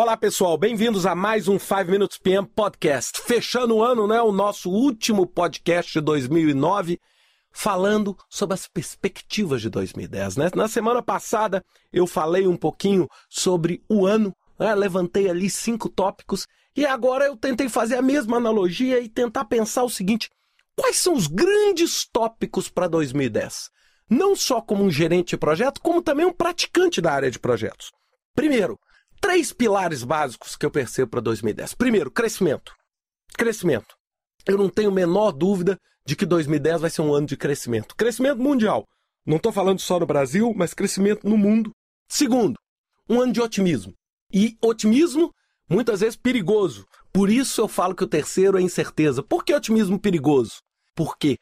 Olá pessoal, bem-vindos a mais um 5 Minutes PM Podcast. Fechando o ano, né? O nosso último podcast de 2009, falando sobre as perspectivas de 2010, né? Na semana passada eu falei um pouquinho sobre o ano, né? levantei ali cinco tópicos e agora eu tentei fazer a mesma analogia e tentar pensar o seguinte: quais são os grandes tópicos para 2010? Não só como um gerente de projeto, como também um praticante da área de projetos. Primeiro, três pilares básicos que eu percebo para 2010. Primeiro, crescimento. Crescimento. Eu não tenho a menor dúvida de que 2010 vai ser um ano de crescimento. Crescimento mundial. Não estou falando só no Brasil, mas crescimento no mundo. Segundo, um ano de otimismo. E otimismo, muitas vezes, perigoso. Por isso eu falo que o terceiro é incerteza. Por que otimismo perigoso? Porque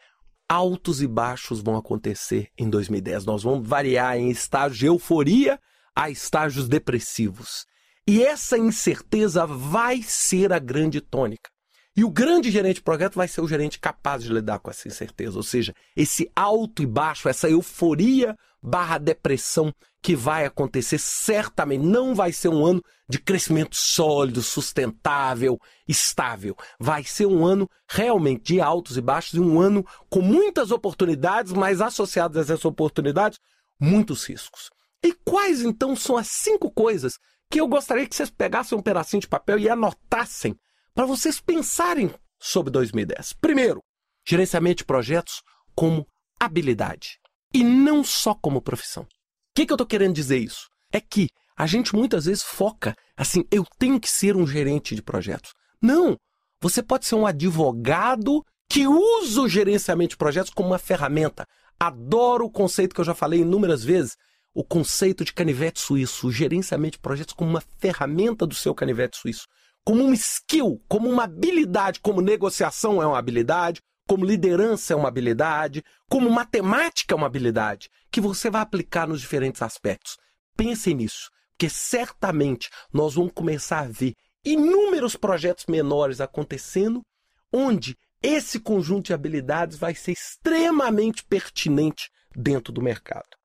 altos e baixos vão acontecer em 2010. Nós vamos variar em estágios de euforia a estágios depressivos. E essa incerteza vai ser a grande tônica. E o grande gerente de projeto vai ser o gerente capaz de lidar com essa incerteza, ou seja, esse alto e baixo, essa euforia barra depressão que vai acontecer certamente não vai ser um ano de crescimento sólido, sustentável, estável. Vai ser um ano realmente de altos e baixos e um ano com muitas oportunidades, mas associadas a essas oportunidades, muitos riscos. E quais então são as cinco coisas que eu gostaria que vocês pegassem um pedacinho de papel e anotassem para vocês pensarem sobre 2010? Primeiro, gerenciamento de projetos como habilidade e não só como profissão. O que, que eu estou querendo dizer isso? É que a gente muitas vezes foca assim, eu tenho que ser um gerente de projetos. Não! Você pode ser um advogado que usa o gerenciamento de projetos como uma ferramenta. Adoro o conceito que eu já falei inúmeras vezes o conceito de canivete suíço, o gerenciamento de projetos como uma ferramenta do seu canivete suíço, como um skill, como uma habilidade, como negociação é uma habilidade, como liderança é uma habilidade, como matemática é uma habilidade, que você vai aplicar nos diferentes aspectos. Pensem nisso, porque certamente nós vamos começar a ver inúmeros projetos menores acontecendo, onde esse conjunto de habilidades vai ser extremamente pertinente dentro do mercado.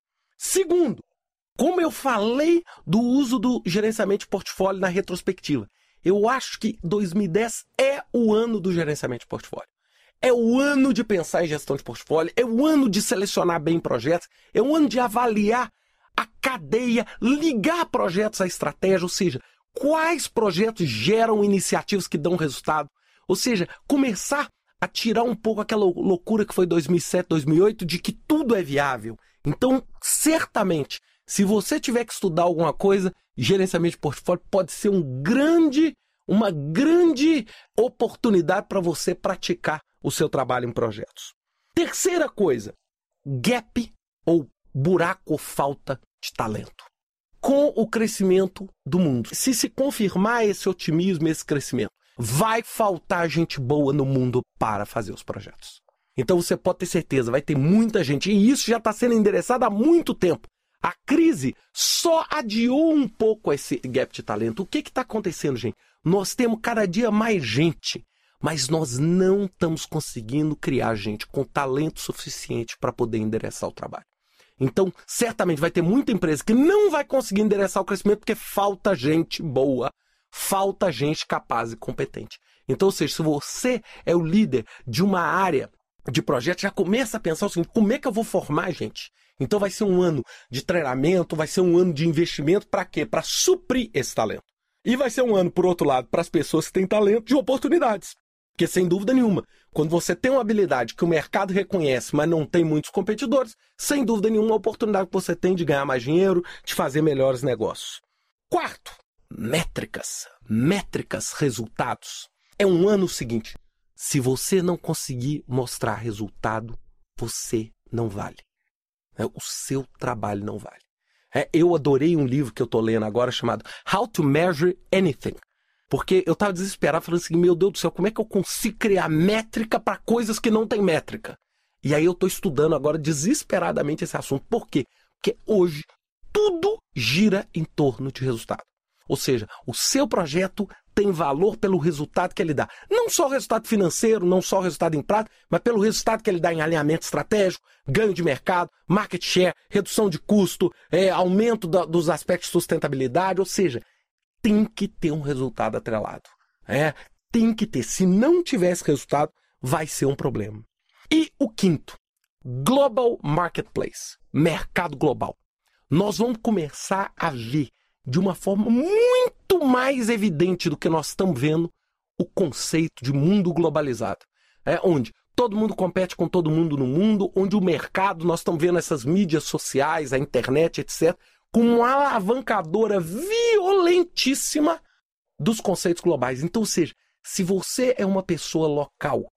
Segundo, como eu falei do uso do gerenciamento de portfólio na retrospectiva, eu acho que 2010 é o ano do gerenciamento de portfólio. É o ano de pensar em gestão de portfólio, é o ano de selecionar bem projetos, é o ano de avaliar a cadeia, ligar projetos à estratégia, ou seja, quais projetos geram iniciativas que dão resultado, ou seja, começar a tirar um pouco aquela loucura que foi 2007, 2008 de que tudo é viável então, certamente, se você tiver que estudar alguma coisa, gerenciamento de portfólio pode ser um grande, uma grande oportunidade para você praticar o seu trabalho em projetos. Terceira coisa, gap ou buraco ou falta de talento. Com o crescimento do mundo, se se confirmar esse otimismo, esse crescimento, vai faltar gente boa no mundo para fazer os projetos. Então você pode ter certeza, vai ter muita gente. E isso já está sendo endereçado há muito tempo. A crise só adiou um pouco esse gap de talento. O que está acontecendo, gente? Nós temos cada dia mais gente, mas nós não estamos conseguindo criar gente com talento suficiente para poder endereçar o trabalho. Então, certamente vai ter muita empresa que não vai conseguir endereçar o crescimento porque falta gente boa, falta gente capaz e competente. Então, ou seja, se você é o líder de uma área de projeto já começa a pensar o seguinte: como é que eu vou formar gente? Então vai ser um ano de treinamento, vai ser um ano de investimento para quê? Para suprir esse talento. E vai ser um ano, por outro lado, para as pessoas que têm talento, de oportunidades. Porque, sem dúvida nenhuma, quando você tem uma habilidade que o mercado reconhece, mas não tem muitos competidores, sem dúvida nenhuma, a oportunidade que você tem de ganhar mais dinheiro, de fazer melhores negócios. Quarto, métricas. Métricas, resultados. É um ano seguinte. Se você não conseguir mostrar resultado, você não vale. É, o seu trabalho não vale. É, eu adorei um livro que eu estou lendo agora chamado How to Measure Anything. Porque eu estava desesperado, falando assim: meu Deus do céu, como é que eu consigo criar métrica para coisas que não têm métrica? E aí eu estou estudando agora desesperadamente esse assunto. Por quê? Porque hoje tudo gira em torno de resultado. Ou seja, o seu projeto tem valor pelo resultado que ele dá. Não só o resultado financeiro, não só o resultado em prato, mas pelo resultado que ele dá em alinhamento estratégico, ganho de mercado, market share, redução de custo, é, aumento da, dos aspectos de sustentabilidade. Ou seja, tem que ter um resultado atrelado. É, tem que ter. Se não tiver esse resultado, vai ser um problema. E o quinto, Global Marketplace, mercado global. Nós vamos começar a ver de uma forma muito mais evidente do que nós estamos vendo o conceito de mundo globalizado. É onde todo mundo compete com todo mundo no mundo, onde o mercado, nós estamos vendo essas mídias sociais, a internet, etc., como uma alavancadora violentíssima dos conceitos globais. Então, ou seja, se você é uma pessoa local,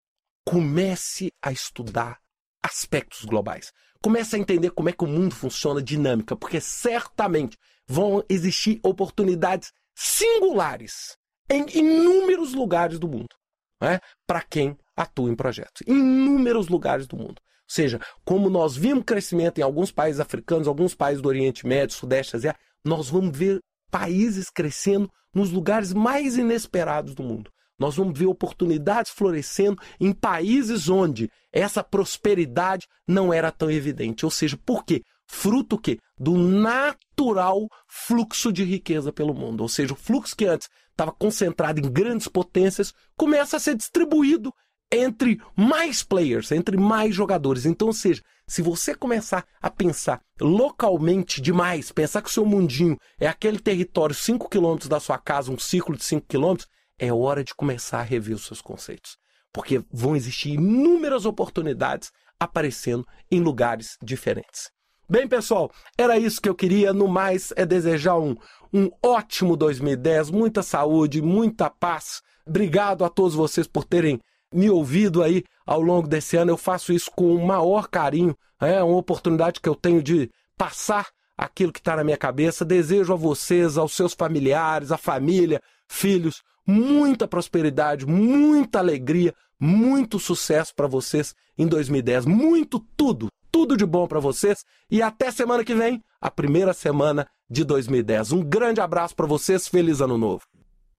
comece a estudar aspectos globais. Comece a entender como é que o mundo funciona, dinâmica, porque certamente vão existir oportunidades singulares em inúmeros lugares do mundo, né? para quem atua em projetos. Inúmeros lugares do mundo. Ou seja, como nós vimos crescimento em alguns países africanos, alguns países do Oriente Médio, Sudeste Asiático, nós vamos ver países crescendo nos lugares mais inesperados do mundo. Nós vamos ver oportunidades florescendo em países onde essa prosperidade não era tão evidente. Ou seja, por quê? Fruto que do natural fluxo de riqueza pelo mundo. Ou seja, o fluxo que antes estava concentrado em grandes potências começa a ser distribuído entre mais players, entre mais jogadores. Então, ou seja, se você começar a pensar localmente demais, pensar que o seu mundinho é aquele território 5 quilômetros da sua casa, um círculo de 5 quilômetros, é hora de começar a rever os seus conceitos. Porque vão existir inúmeras oportunidades aparecendo em lugares diferentes. Bem, pessoal, era isso que eu queria. No mais, é desejar um, um ótimo 2010, muita saúde, muita paz. Obrigado a todos vocês por terem me ouvido aí ao longo desse ano. Eu faço isso com o maior carinho. É uma oportunidade que eu tenho de passar aquilo que está na minha cabeça. Desejo a vocês, aos seus familiares, à família, filhos, muita prosperidade, muita alegria, muito sucesso para vocês em 2010. Muito tudo, tudo de bom para vocês e até semana que vem, a primeira semana de 2010. Um grande abraço para vocês, feliz ano novo.